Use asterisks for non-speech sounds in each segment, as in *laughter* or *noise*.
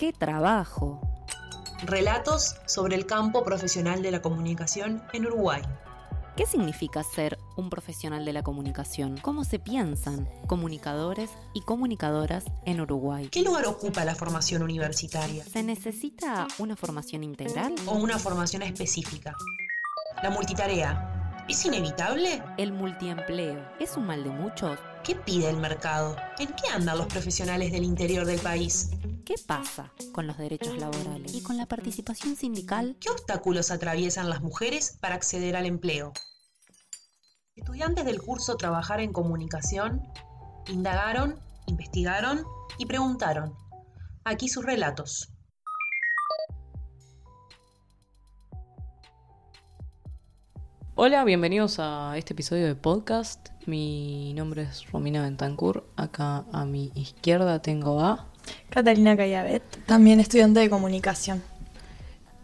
¡Qué trabajo! Relatos sobre el campo profesional de la comunicación en Uruguay. ¿Qué significa ser un profesional de la comunicación? ¿Cómo se piensan comunicadores y comunicadoras en Uruguay? ¿Qué lugar ocupa la formación universitaria? ¿Se necesita una formación integral? ¿O una formación específica? La multitarea. ¿Es inevitable? ¿El multiempleo es un mal de muchos? ¿Qué pide el mercado? ¿En qué andan los profesionales del interior del país? ¿Qué pasa con los derechos laborales y con la participación sindical? ¿Qué obstáculos atraviesan las mujeres para acceder al empleo? Estudiantes del curso Trabajar en Comunicación indagaron, investigaron y preguntaron. Aquí sus relatos. Hola, bienvenidos a este episodio de podcast. Mi nombre es Romina Bentancur. Acá a mi izquierda tengo a Catalina Cayabet, también estudiante de comunicación.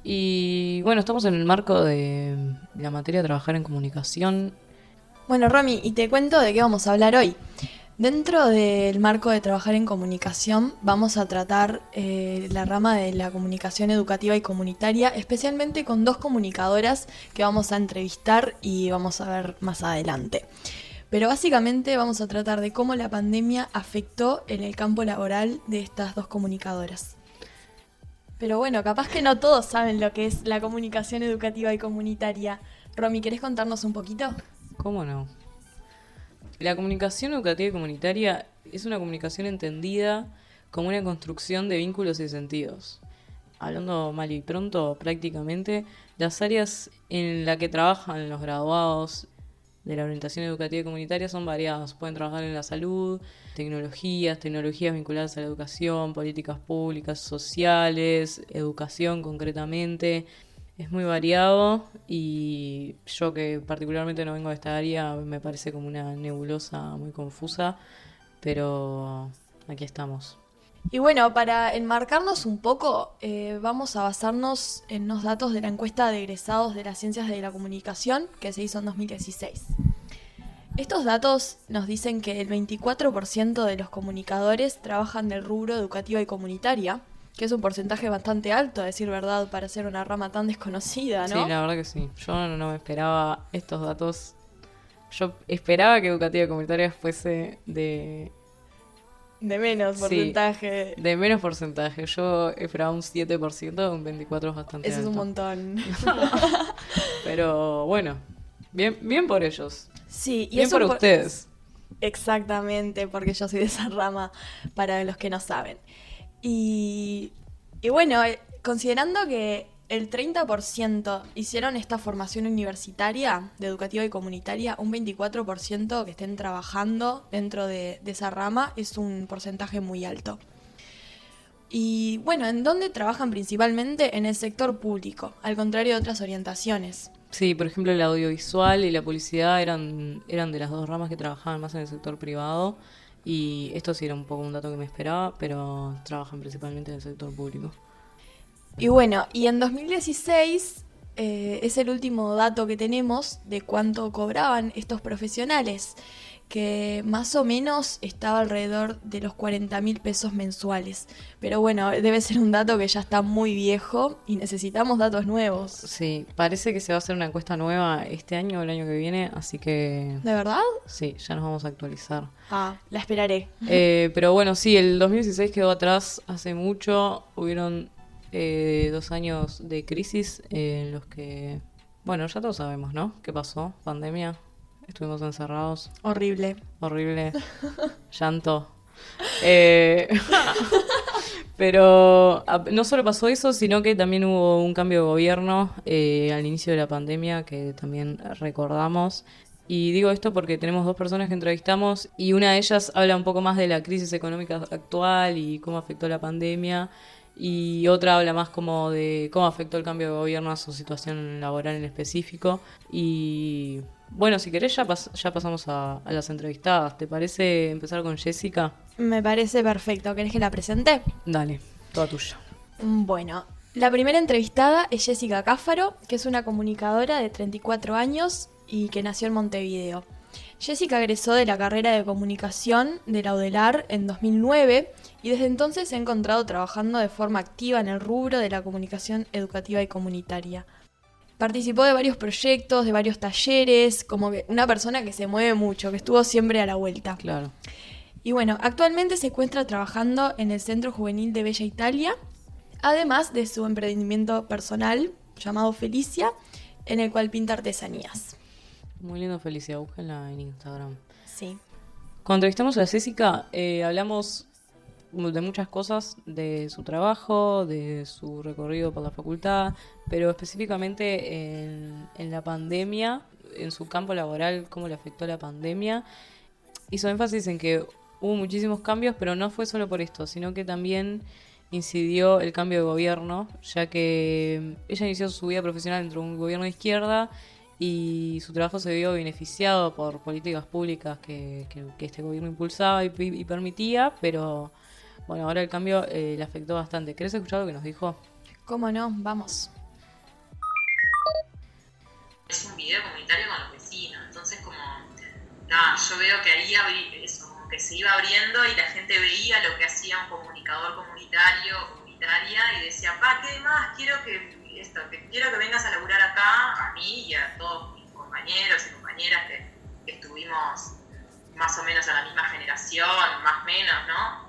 Y bueno, estamos en el marco de la materia de trabajar en comunicación. Bueno, Romy, y te cuento de qué vamos a hablar hoy. Dentro del marco de trabajar en comunicación vamos a tratar eh, la rama de la comunicación educativa y comunitaria, especialmente con dos comunicadoras que vamos a entrevistar y vamos a ver más adelante. Pero básicamente vamos a tratar de cómo la pandemia afectó en el campo laboral de estas dos comunicadoras. Pero bueno, capaz que no todos saben lo que es la comunicación educativa y comunitaria. Romy, ¿querés contarnos un poquito? ¿Cómo no? La comunicación educativa y comunitaria es una comunicación entendida como una construcción de vínculos y sentidos. Hablando mal y pronto, prácticamente, las áreas en las que trabajan los graduados de la orientación educativa y comunitaria son variados. Pueden trabajar en la salud, tecnologías, tecnologías vinculadas a la educación, políticas públicas, sociales, educación concretamente. Es muy variado y yo que particularmente no vengo de esta área me parece como una nebulosa muy confusa, pero aquí estamos. Y bueno, para enmarcarnos un poco, eh, vamos a basarnos en unos datos de la encuesta de egresados de las ciencias de la comunicación que se hizo en 2016. Estos datos nos dicen que el 24% de los comunicadores trabajan del rubro educativa y comunitaria, que es un porcentaje bastante alto, a decir verdad, para ser una rama tan desconocida, ¿no? Sí, la verdad que sí. Yo no me esperaba estos datos. Yo esperaba que educativa comunitaria fuese de de menos porcentaje. de menos porcentaje. Yo esperaba un 7%, un 24% es bastante Eso es un montón. *laughs* Pero bueno, bien, bien por ellos. Sí, y bien por, ustedes. Exactamente, porque yo soy de esa rama, para los que no saben. Y, bueno, eh, considerando que el 30% hicieron esta formación universitaria de educativa y comunitaria, un 24% que estén trabajando dentro de, esa rama es un porcentaje muy alto. Y bueno, ¿en dónde trabajan principalmente? En el sector público, al contrario de otras orientaciones. Sí, por ejemplo, el audiovisual y la publicidad eran, eran de las dos ramas que trabajaban más en el sector privado. Y esto sí era un poco un dato que me esperaba, pero trabajan principalmente en el sector público. Y bueno, y en 2016 eh, es el último dato que tenemos de cuánto cobraban estos profesionales, que más o menos estaba alrededor de los 40 mil pesos mensuales. Pero bueno, debe ser un dato que ya está muy viejo y necesitamos datos nuevos. Sí, parece que se va a hacer una encuesta nueva este año o el año que viene, así que... ¿De verdad? Sí, ya nos vamos a actualizar. Ah, la esperaré. Eh, pero bueno, sí, el 2016 quedó atrás hace mucho, hubieron eh, dos años de crisis en los que, bueno, ya todos sabemos, ¿no? ¿Qué pasó? Pandemia, estuvimos encerrados. Horrible. Horrible. *laughs* Llanto. Eh, *laughs* pero no solo pasó eso, sino que también hubo un cambio de gobierno eh, al inicio de la pandemia que también recordamos. Y digo esto porque tenemos dos personas que entrevistamos y una de ellas habla un poco más de la crisis económica actual y cómo afectó la pandemia y otra habla más como de cómo afectó el cambio de gobierno a su situación laboral en específico. Y bueno, si querés ya, ya pasamos a, las entrevistadas. ¿Te parece empezar con Jessica? Me parece perfecto. ¿Querés que la presente? Dale, toda tuya. Bueno, la primera entrevistada es Jessica Cáfaro, que es una comunicadora de 34 años y que nació en Montevideo. Jessica egresó de la carrera de comunicación de la UDELAR en 2009 y desde entonces se ha encontrado trabajando de forma activa en el rubro de la comunicación educativa y comunitaria. Participó de varios proyectos, de varios talleres, como que una persona que se mueve mucho, que estuvo siempre a la vuelta. Claro. Y bueno, actualmente se encuentra trabajando en el Centro Juvenil de Bella Italia, además de su emprendimiento personal llamado Felicia, en el cual pinta artesanías. Muy lindo Felicia, búsquenla en Instagram. Sí. Cuando entrevistamos a Jessica, eh, hablamos de muchas cosas, de su trabajo, de su recorrido por la facultad, pero específicamente en, la pandemia, en su campo laboral, cómo le afectó la pandemia. Hizo énfasis en que hubo muchísimos cambios, pero no fue solo por esto, sino que también incidió el cambio de gobierno, ya que ella inició su vida profesional dentro de un gobierno de izquierda y su trabajo se vio beneficiado por políticas públicas que este gobierno impulsaba y, y permitía, pero bueno, ahora el cambio eh, le afectó bastante. ¿Querés escuchar lo que nos dijo? ¿Cómo no? Vamos. es un video comunitario con los vecinos. Entonces, como, nada, yo veo que ahí abrí, eso, como que se iba abriendo y la gente veía lo que hacía un comunicador comunitario o comunitaria y decía, pa, ¿qué más? Quiero que, esto, que quiero que vengas a laburar acá, a mí y a todos mis compañeros y compañeras que, que estuvimos más o menos a la misma generación, más o menos, ¿no?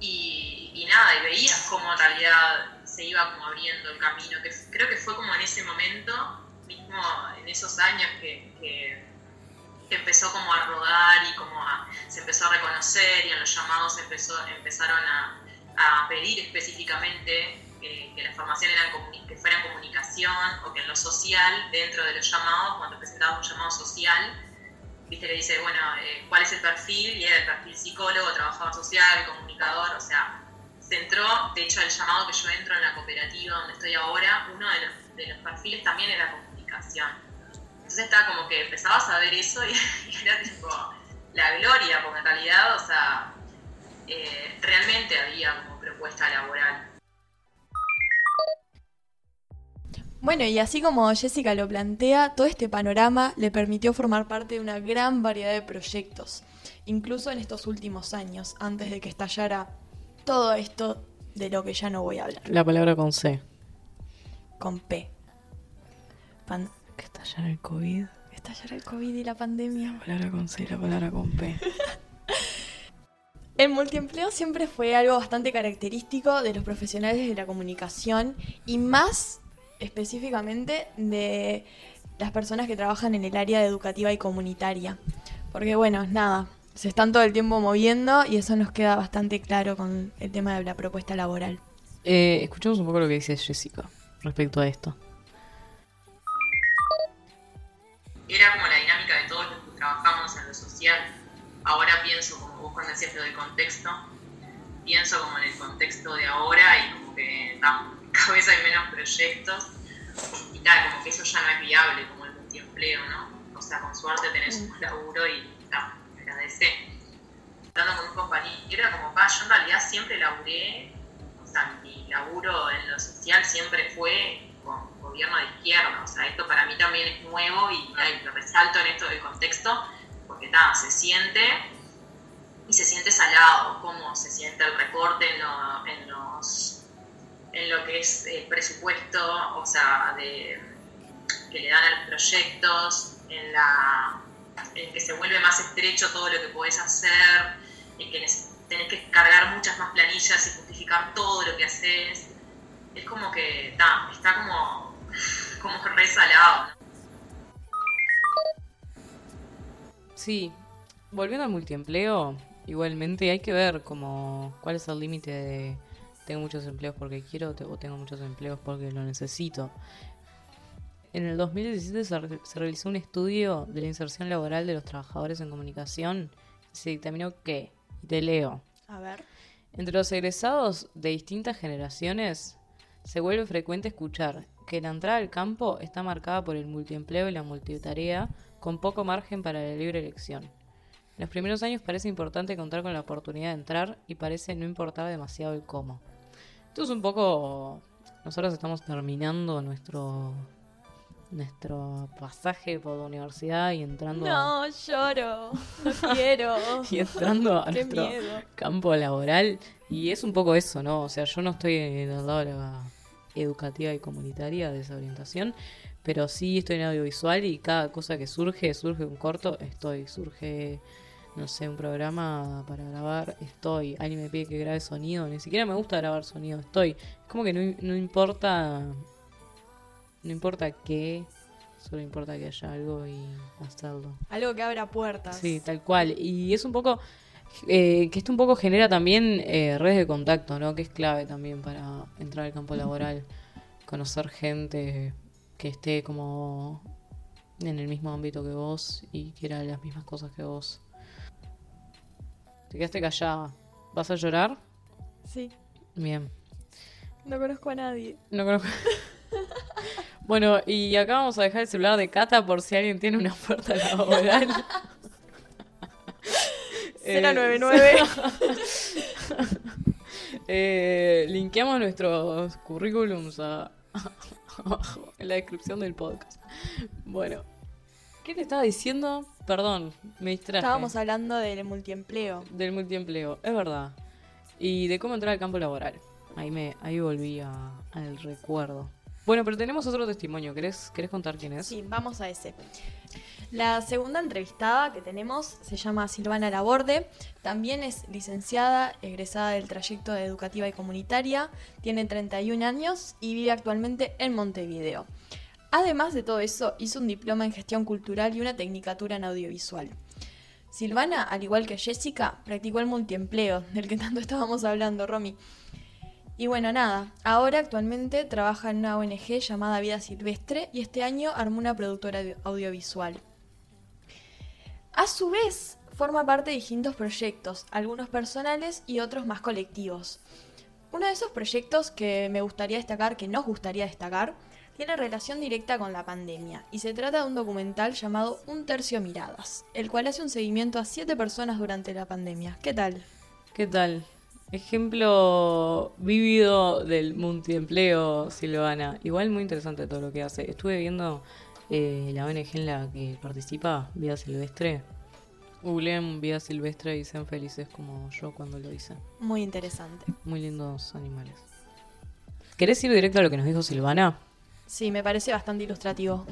Y, y nada, y veías cómo en realidad se iba como abriendo el camino, que creo que fue como en ese momento, mismo en esos años que, que- que empezó como a rodar y como a- se empezó a reconocer y en los llamados empezó, empezaron a, a pedir específicamente que, que las formaciones eran que fueran comunicación o que en lo social, dentro de los llamados, cuando presentaba un llamado social, viste, le dice, bueno, eh, ¿cuál es el perfil? Y era el perfil psicólogo, trabajador social, comunicador, o sea, se entró, de hecho el llamado que yo entro en la cooperativa donde estoy ahora, uno de los, perfiles también era comunicación. Entonces estaba como que empezabas a ver eso y, *laughs* y era tipo la gloria, porque en realidad, o sea, eh, realmente había como propuesta laboral. Bueno, y así como Jessica lo plantea, todo este panorama le permitió formar parte de una gran variedad de proyectos, incluso en estos últimos años, antes de que estallara todo esto de lo que ya no voy a hablar, La palabra con C. con P. Pan- Que estallar el COVID. que estallara el COVID y la pandemia. La palabra con C y la palabra con P. *laughs* El multiempleo siempre fue algo bastante característico de los profesionales de la comunicación y más específicamente de las personas que trabajan en el área educativa y comunitaria. Porque bueno, nada, se están todo el tiempo moviendo y eso nos queda bastante claro con el tema de la propuesta laboral. Eh, escuchemos un poco lo que dice Jessica respecto a esto. Era como la dinámica de todos los que trabajamos en lo social. Ahora pienso, como vos cuando decías lo del contexto, pienso como en el contexto de ahora y como que mi cabeza hay menos proyectos y tal, como que eso ya no es viable, como el multiempleo, ¿no? O sea, con suerte tenés un laburo y ta, agradecé. Hablando con un compañero, era como, pa, yo en realidad siempre laburé, o sea, mi laburo en lo social siempre fue con gobierno de izquierda, o sea, esto para mí también es nuevo y ay, lo resalto en esto del contexto, porque ta, se siente y se siente salado, cómo se siente el recorte en, lo- en los en lo que es el presupuesto, o sea, de, que le dan a los proyectos, en, la, en que se vuelve más estrecho todo lo que podés hacer, en que tenés que cargar muchas más planillas y justificar todo lo que haces. Es como que está como, como resalado. Sí, volviendo al multiempleo, igualmente hay que ver como cuál es el límite de tengo muchos empleos porque quiero o tengo muchos empleos porque lo necesito. En el 2017 se, re- se realizó un estudio de la inserción laboral de los trabajadores en comunicación y se dictaminó que, y te leo, A ver. entre los egresados de distintas generaciones, se vuelve frecuente escuchar que la entrada al campo está marcada por el multiempleo y la multitarea, con poco margen para la libre elección. En los primeros años parece importante contar con la oportunidad de entrar y parece no importar demasiado el cómo. Esto es un poco... Nosotros estamos terminando nuestro nuestro pasaje por la universidad y entrando, No, lloro. No *laughs* quiero. y entrando a Qué nuestro miedo. campo laboral. Y es un poco eso, ¿no? O sea, yo no estoy en el lado de la educativa y comunitaria de esa orientación, pero sí estoy en audiovisual y cada cosa que surge, surge un corto, estoy, surge, no sé, un programa para grabar, estoy, alguien me pide que grabe sonido, ni siquiera me gusta grabar sonido, estoy. Es como que no, no importa, no importa qué, solo importa que haya algo y hacerlo. Algo que abra puertas. Sí, tal cual. Y es un poco, eh, que esto un poco genera también eh, redes de contacto, ¿no? Que es clave también para entrar al campo *laughs* laboral. Conocer gente que esté como en el mismo ámbito que vos y quiera las mismas cosas que vos. Te quedaste callada. ¿Vas a llorar? Sí. Bien. No conozco a nadie. No conozco. *laughs* bueno, y acá vamos a dejar el celular de Cata por si alguien tiene una oferta laboral. *laughs* Eh, 099. *laughs* eh, linkeamos nuestros currículums a- abajo en la descripción del podcast. Bueno, ¿qué te estaba diciendo? Perdón, me distraje. Estábamos hablando del multiempleo. Del multiempleo, es verdad. Y de cómo entrar al campo laboral. Ahí me ahí volví a- al recuerdo. Bueno, pero tenemos otro testimonio. ¿Querés, ¿Querés contar quién es? Sí, vamos a ese. La segunda entrevistada que tenemos se llama Silvana Laborde. También es licenciada, egresada del trayecto de educativa y comunitaria. Tiene 31 años y vive actualmente en Montevideo. Además de todo eso, hizo un diploma en gestión cultural y una tecnicatura en audiovisual. Silvana, al igual que Jessica, practicó el multiempleo, del que tanto estábamos hablando, Romy. Y bueno, nada, ahora actualmente trabaja en una ONG llamada Vida Silvestre y este año armó una productora audio- audiovisual. A su vez, forma parte de distintos proyectos, algunos personales y otros más colectivos. Uno de esos proyectos que me gustaría destacar, que nos gustaría destacar, tiene relación directa con la pandemia y se trata de un documental llamado Un Tercio Miradas, el cual hace un seguimiento a siete personas durante la pandemia. ¿Qué tal? ¿Qué tal? Ejemplo vívido del multiempleo, Silvana. Igual muy interesante todo lo que hace. Estuve viendo eh, la ONG en la que participa, Vida Silvestre. Googleen Vida Silvestre y sean felices como yo cuando lo hice. Muy interesante. Muy lindos animales. ¿Querés ir directo a lo que nos dijo Silvana? Sí, me parece bastante ilustrativo.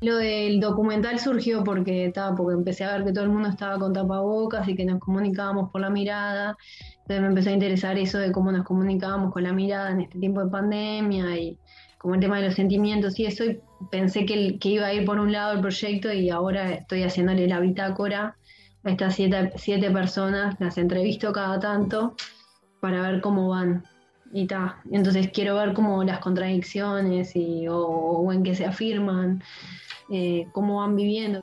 Lo del documental surgió porque, ta, porque empecé a ver que todo el mundo estaba con tapabocas y que nos comunicábamos por la mirada. Entonces me empezó a interesar eso de cómo nos comunicábamos con la mirada en este tiempo de pandemia y como el tema de los sentimientos y eso. Y pensé que, el- que iba a ir por un lado el proyecto y ahora estoy haciéndole la bitácora a estas siete, siete personas. Las entrevisto cada tanto para ver cómo van. Y ta. Entonces quiero ver como las contradicciones y, o, o en qué se afirman eh, cómo van viviendo.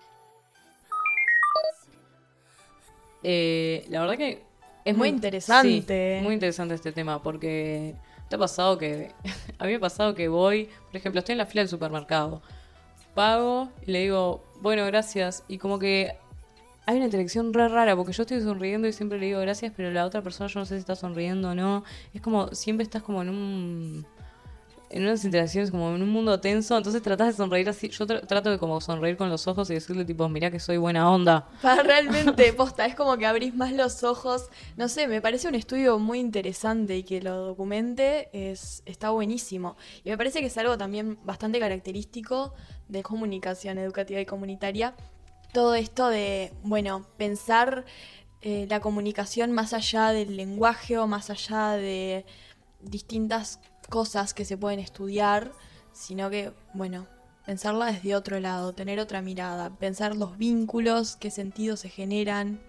Eh, la verdad que Es muy interesante. sí, muy interesante este tema porque te ha pasado que *laughs* a mí me ha pasado que voy, por ejemplo, estoy en la fila del supermercado, pago y le digo, bueno, gracias y como que hay una interacción re rara porque yo estoy sonriendo y siempre le digo gracias, pero la otra persona yo no sé si está sonriendo o no. Es como siempre estás como en un en unas interacciones como en un mundo tenso, entonces tratas de sonreír así. Yo tra- trato de como sonreír con los ojos y decirle tipo, mirá que soy buena onda. *laughs* Realmente, posta, es como que abrís más los ojos. No sé, me parece un estudio muy interesante y que lo documente es, está buenísimo. Y me parece que es algo también bastante característico de comunicación educativa y comunitaria. Todo esto de, bueno, pensar eh, la comunicación más allá del lenguaje o más allá de distintas cosas que se pueden estudiar, sino que, bueno, pensarla desde otro lado, tener otra mirada, pensar los vínculos, qué sentidos se generan,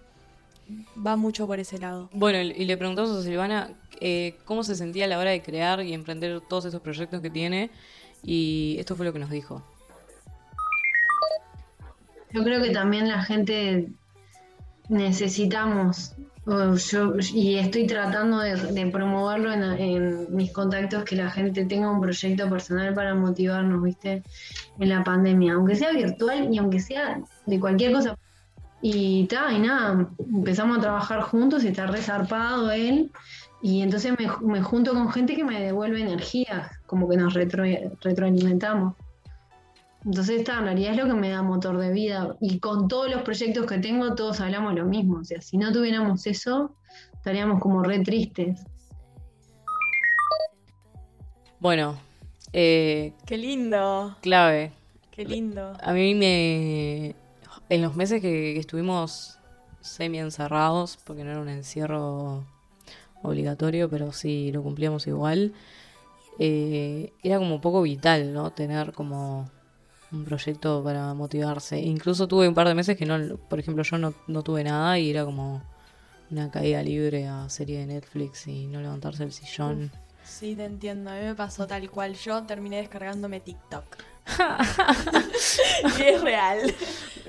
va mucho por ese lado. Bueno, y le preguntamos a Silvana eh, cómo se sentía a la hora de crear y emprender todos esos proyectos que tiene. Y esto fue lo que nos dijo. Yo creo que también la gente necesitamos, yo, y estoy tratando de, de promoverlo en, en mis contactos, que la gente tenga un proyecto personal para motivarnos, ¿viste? En la pandemia, aunque sea virtual y aunque sea de cualquier cosa. Y ta, y nada, empezamos a trabajar juntos y está resarpado él. Y entonces me, me junto con gente que me devuelve energía, como que nos retro, retroalimentamos. Entonces esta en realidad es lo que me da motor de vida. Y con todos los proyectos que tengo, todos hablamos lo mismo. O sea, si no tuviéramos eso, estaríamos como re tristes. Bueno, eh, Qué lindo, clave. qué lindo. A mí me... En los meses que, que estuvimos semi encerrados, porque no era un encierro obligatorio, pero sí lo cumplíamos igual, eh, era como un poco vital, ¿no? Tener como un proyecto para motivarse. Incluso tuve un par de meses que no, por ejemplo, yo no, no tuve nada y era como una caída libre a serie de Netflix y no levantarse del sillón. Sí, te entiendo. A mí me pasó tal cual. Yo terminé descargándome TikTok. *laughs* y es real.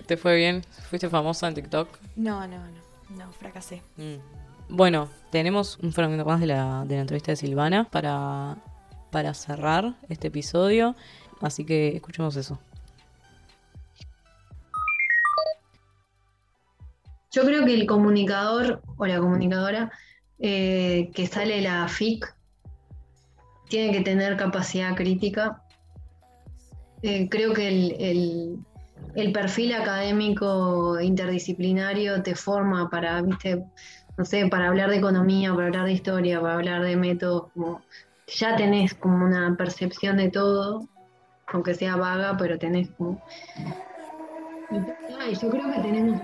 ¿Te fue bien? ¿Fuiste famosa en TikTok? No, no, no. No, fracasé. Mm. Bueno, tenemos un fragmento más de la, de la entrevista de Silvana para, para cerrar este episodio. Así que escuchemos eso. Yo creo que el comunicador o la comunicadora eh, que sale de la FIC tiene que tener capacidad crítica. Eh, creo que el, el- perfil académico interdisciplinario te forma para, viste, no sé, para hablar de economía, para hablar de historia, para hablar de métodos, como ya tenés como una percepción de todo, aunque sea vaga, pero tenés como y yo creo que tenemos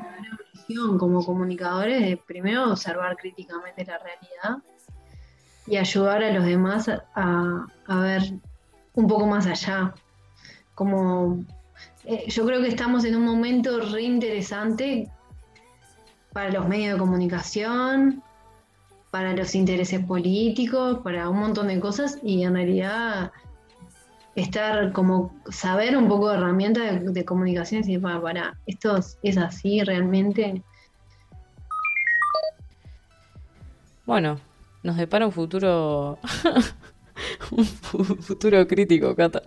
como comunicadores de primero observar críticamente la realidad y ayudar a los demás a ver un poco más allá. Como eh, yo creo que estamos en un momento re interesante para los medios de comunicación, para los intereses políticos, para un montón de cosas y en realidad estar como saber un poco de herramientas de, de comunicación y decir, para, para, esto es- así realmente. Bueno, nos depara un futuro. *laughs* un fu- futuro crítico, Cata.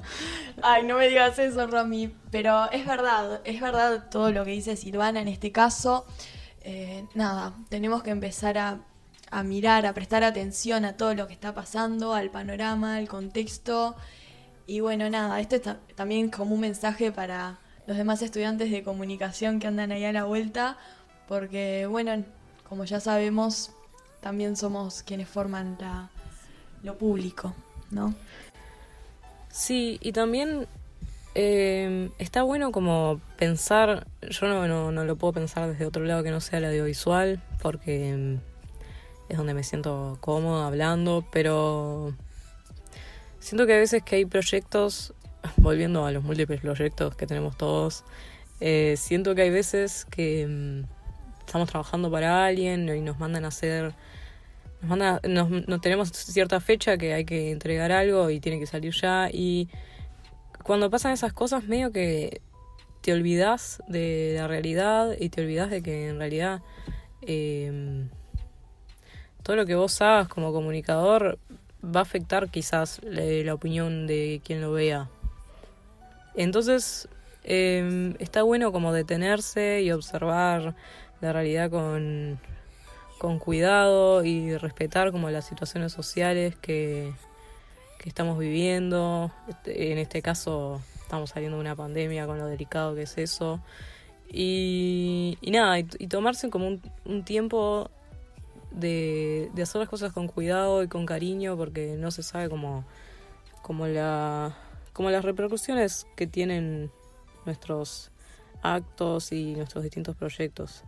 Ay, no me digas eso, Romy. Pero es verdad, es verdad todo lo que dice Silvana en este caso. Eh, nada, tenemos que empezar a, a mirar, a prestar atención a todo lo que está pasando, al panorama, al contexto. Y bueno, nada, esto es ta- también como un mensaje para los demás estudiantes de comunicación que andan ahí a la vuelta, porque bueno, como ya sabemos, también somos quienes forman la- lo público, ¿no? Sí, y también eh, está bueno como pensar, yo no, no, no lo puedo pensar desde otro lado que no sea el audiovisual, porque mm, es donde me siento cómoda hablando, pero siento que a veces que hay proyectos, *laughs* volviendo a los múltiples proyectos que tenemos todos, eh, siento que hay veces que mm, estamos trabajando para alguien y nos mandan a hacer nos, mandan a- nos, tenemos cierta fecha que hay que entregar algo y tiene que salir ya y cuando pasan esas cosas medio que te olvidas de la realidad y te olvidas de que en realidad eh, todo lo que vos hagas como comunicador va a afectar quizás la, la opinión de quien lo vea. Entonces eh, está bueno como detenerse y observar la realidad con, con cuidado y respetar como las situaciones sociales que, que estamos viviendo. Este, En este caso estamos saliendo de una pandemia con lo delicado que es eso. Y, y nada, y, y tomarse como un, un tiempo de, hacer las cosas con cuidado y con cariño porque no se sabe cómo, cómo, la, cómo las repercusiones que tienen nuestros actos y nuestros distintos proyectos.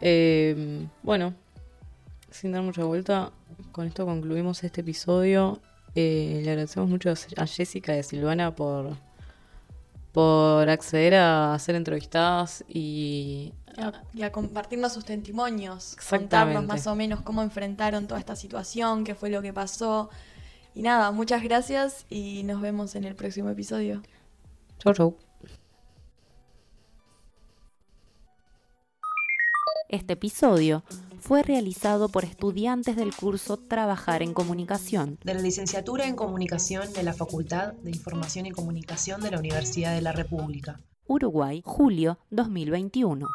Eh, bueno, sin dar mucha vuelta, con esto concluimos este episodio. Eh, le agradecemos mucho a Jessica y a Silvana por, por acceder a ser entrevistadas y Y a, y a compartirnos sus testimonios, Exactamente. contarnos más o menos cómo enfrentaron toda esta situación, qué fue lo que pasó. Y nada, muchas gracias y nos vemos en el próximo episodio. chau chau. Este episodio fue realizado por estudiantes del curso Trabajar en Comunicación. De la licenciatura en Comunicación de la Facultad de Información y Comunicación de la Universidad de la República. Uruguay, julio 2021.